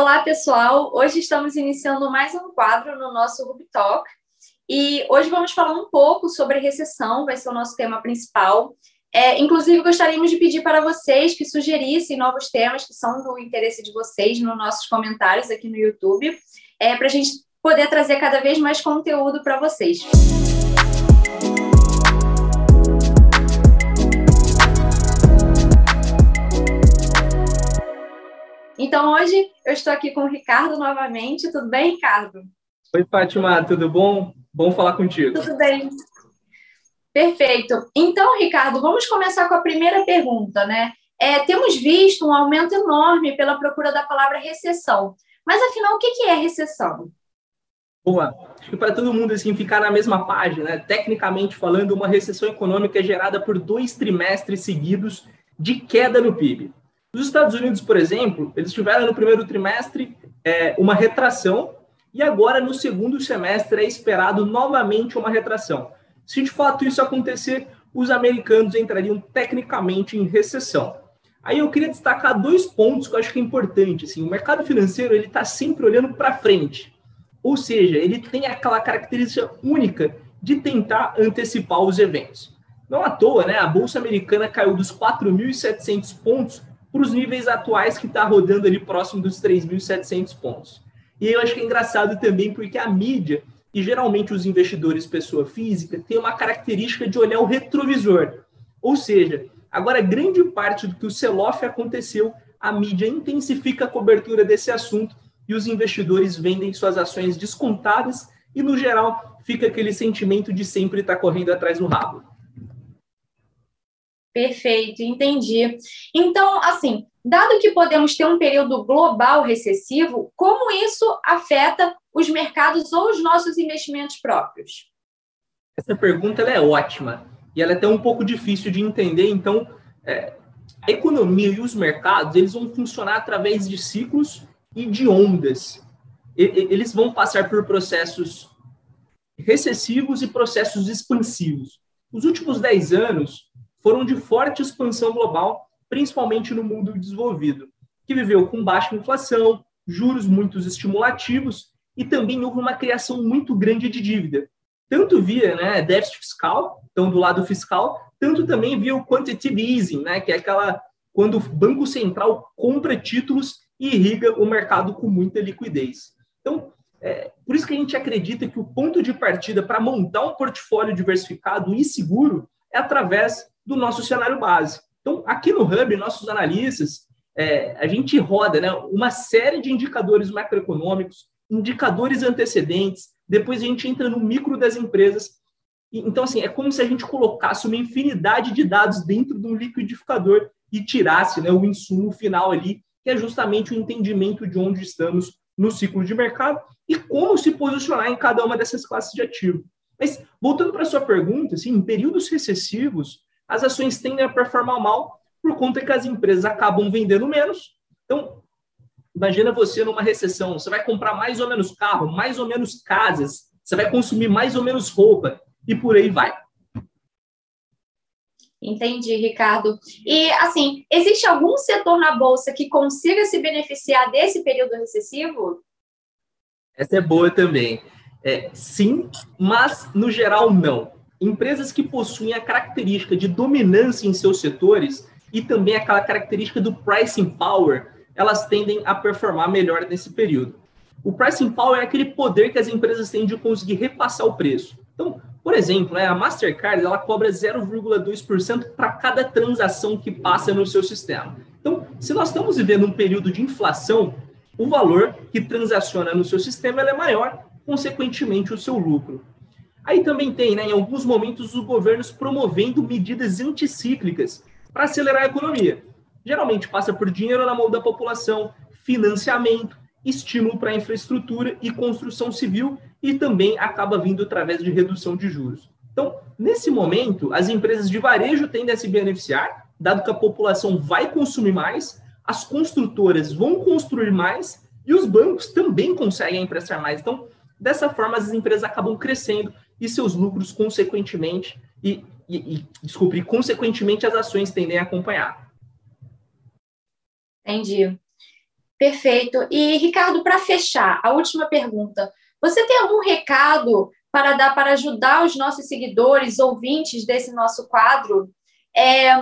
Olá, pessoal! Hoje estamos iniciando mais um quadro no nosso Ruby Talk e hoje vamos falar um pouco sobre recessão, vai ser o nosso tema principal. É, inclusive, gostaríamos de pedir para vocês que sugerissem novos temas que são do interesse de vocês nos nossos comentários aqui no YouTube, é, para a gente poder trazer cada vez mais conteúdo para vocês. Então, hoje eu estou aqui com o Ricardo novamente. Tudo bem, Ricardo? Oi, Fátima, tudo bom? Bom falar contigo. Tudo bem. Perfeito. Então, Ricardo, vamos começar com a primeira pergunta, né? É, temos visto um aumento enorme pela procura da palavra recessão. Mas, afinal, o que é recessão? Boa. Acho que para todo mundo assim, ficar na mesma página, né? tecnicamente falando, uma recessão econômica é gerada por dois trimestres seguidos de queda no PIB. Nos Estados Unidos, por exemplo, eles tiveram no primeiro trimestre é, uma retração e agora no segundo semestre é esperado novamente uma retração. Se de fato isso acontecer, os americanos entrariam tecnicamente em recessão. Aí eu queria destacar dois pontos que eu acho que é importante. Assim, o mercado financeiro ele está sempre olhando para frente, ou seja, ele tem aquela característica única de tentar antecipar os eventos. Não à toa, né? A bolsa americana caiu dos 4.700 pontos para os níveis atuais que está rodando ali próximo dos 3.700 pontos. E eu acho que é engraçado também porque a mídia, e geralmente os investidores pessoa física, tem uma característica de olhar o retrovisor. Ou seja, agora grande parte do que o sell-off aconteceu, a mídia intensifica a cobertura desse assunto e os investidores vendem suas ações descontadas e, no geral, fica aquele sentimento de sempre estar correndo atrás do rabo. Perfeito, entendi. Então, assim, dado que podemos ter um período global recessivo, como isso afeta os mercados ou os nossos investimentos próprios? Essa pergunta é ótima e ela é até um pouco difícil de entender. Então, é, a economia e os mercados eles vão funcionar através de ciclos e de ondas. E, eles vão passar por processos recessivos e processos expansivos. Os últimos 10 anos foram de forte expansão global, principalmente no mundo desenvolvido, que viveu com baixa inflação, juros muito estimulativos e também houve uma criação muito grande de dívida, tanto via né, déficit fiscal, então do lado fiscal, tanto também via o quantitative easing, né, que é aquela quando o Banco Central compra títulos e irriga o mercado com muita liquidez. Então, é, por isso que a gente acredita que o ponto de partida para montar um portfólio diversificado e seguro é através do nosso cenário base. Então, aqui no Hub, nossos analistas, é, a gente roda né, uma série de indicadores macroeconômicos, indicadores antecedentes, depois a gente entra no micro das empresas. Então, assim, é como se a gente colocasse uma infinidade de dados dentro de um liquidificador e tirasse né, o insumo final ali, que é justamente o entendimento de onde estamos no ciclo de mercado e como se posicionar em cada uma dessas classes de ativo. Mas, voltando para a sua pergunta, assim, em períodos recessivos, as ações tendem a performar mal por conta que as empresas acabam vendendo menos. Então, imagina você numa recessão, você vai comprar mais ou menos carro, mais ou menos casas, você vai consumir mais ou menos roupa e por aí vai. Entendi, Ricardo. E, assim, existe algum setor na Bolsa que consiga se beneficiar desse período recessivo? Essa é boa também. É, sim, mas, no geral, não empresas que possuem a característica de dominância em seus setores e também aquela característica do pricing power, elas tendem a performar melhor nesse período. O pricing power é aquele poder que as empresas têm de conseguir repassar o preço. Então, por exemplo, né, a Mastercard ela cobra 0,2% para cada transação que passa no seu sistema. Então, se nós estamos vivendo um período de inflação, o valor que transaciona no seu sistema é maior, consequentemente o seu lucro. Aí também tem, né, em alguns momentos, os governos promovendo medidas anticíclicas para acelerar a economia. Geralmente passa por dinheiro na mão da população, financiamento, estímulo para infraestrutura e construção civil e também acaba vindo através de redução de juros. Então, nesse momento, as empresas de varejo tendem a se beneficiar, dado que a população vai consumir mais, as construtoras vão construir mais e os bancos também conseguem emprestar mais. Então, dessa forma, as empresas acabam crescendo e seus lucros, consequentemente, e, e, e desculpe, consequentemente as ações tendem a acompanhar. Entendi. Perfeito. E, Ricardo, para fechar, a última pergunta. Você tem algum recado para dar para ajudar os nossos seguidores, ouvintes desse nosso quadro, é,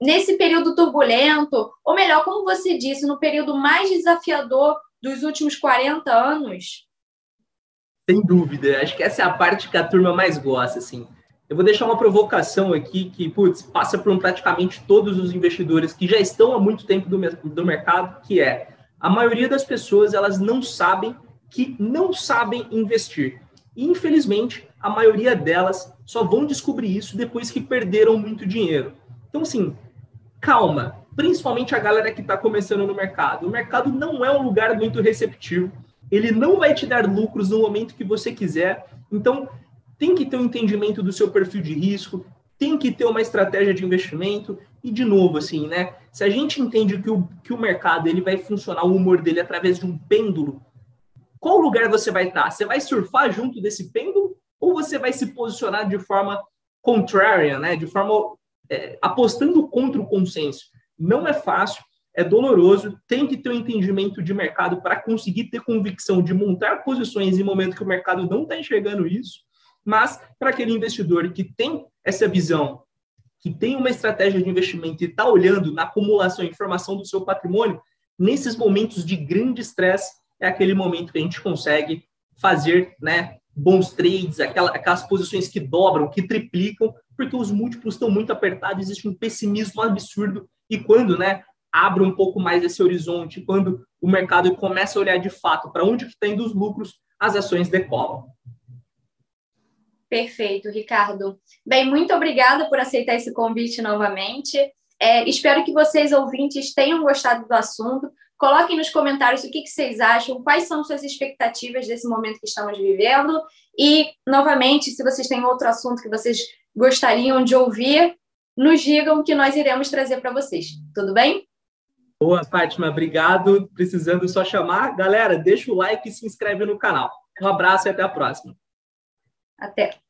nesse período turbulento, ou melhor, como você disse, no período mais desafiador dos últimos 40 anos? Sem dúvida. Acho que essa é a parte que a turma mais gosta, assim. Eu vou deixar uma provocação aqui que, putz, passa por praticamente todos os investidores que já estão há muito tempo do, do mercado, que é a maioria das pessoas elas não sabem que não sabem investir. E, infelizmente, a maioria delas só vão descobrir isso depois que perderam muito dinheiro. Então, assim, calma, principalmente a galera que está começando no mercado. O mercado não é um lugar muito receptivo, ele não vai te dar lucros no momento que você quiser. Então, tem que ter um entendimento do seu perfil de risco, tem que ter uma estratégia de investimento e de novo assim, né? Se a gente entende que o, que o mercado ele vai funcionar o humor dele através de um pêndulo, qual lugar você vai estar? Você vai surfar junto desse pêndulo ou você vai se posicionar de forma contrária, né? De forma é, apostando contra o consenso? Não é fácil, é doloroso, tem que ter um entendimento de mercado para conseguir ter convicção de montar posições em momento que o mercado não está enxergando isso. Mas para aquele investidor que tem essa visão, que tem uma estratégia de investimento e está olhando na acumulação e informação do seu patrimônio, nesses momentos de grande estresse, é aquele momento que a gente consegue fazer né, bons trades, aquelas, aquelas posições que dobram, que triplicam, porque os múltiplos estão muito apertados, existe um pessimismo absurdo. E quando né, abre um pouco mais esse horizonte, quando o mercado começa a olhar de fato para onde está indo os lucros, as ações decolam. Perfeito, Ricardo. Bem, muito obrigada por aceitar esse convite novamente. É, espero que vocês, ouvintes, tenham gostado do assunto. Coloquem nos comentários o que, que, vocês acham, quais são suas expectativas desse momento que estamos vivendo. E, novamente, se vocês têm outro assunto que vocês gostariam de ouvir, nos digam que nós iremos trazer para vocês. Tudo bem? Boa, Fátima, obrigado. Precisando só chamar. Galera, deixa o like e se inscreve no canal. Um abraço e até a próxima. Até.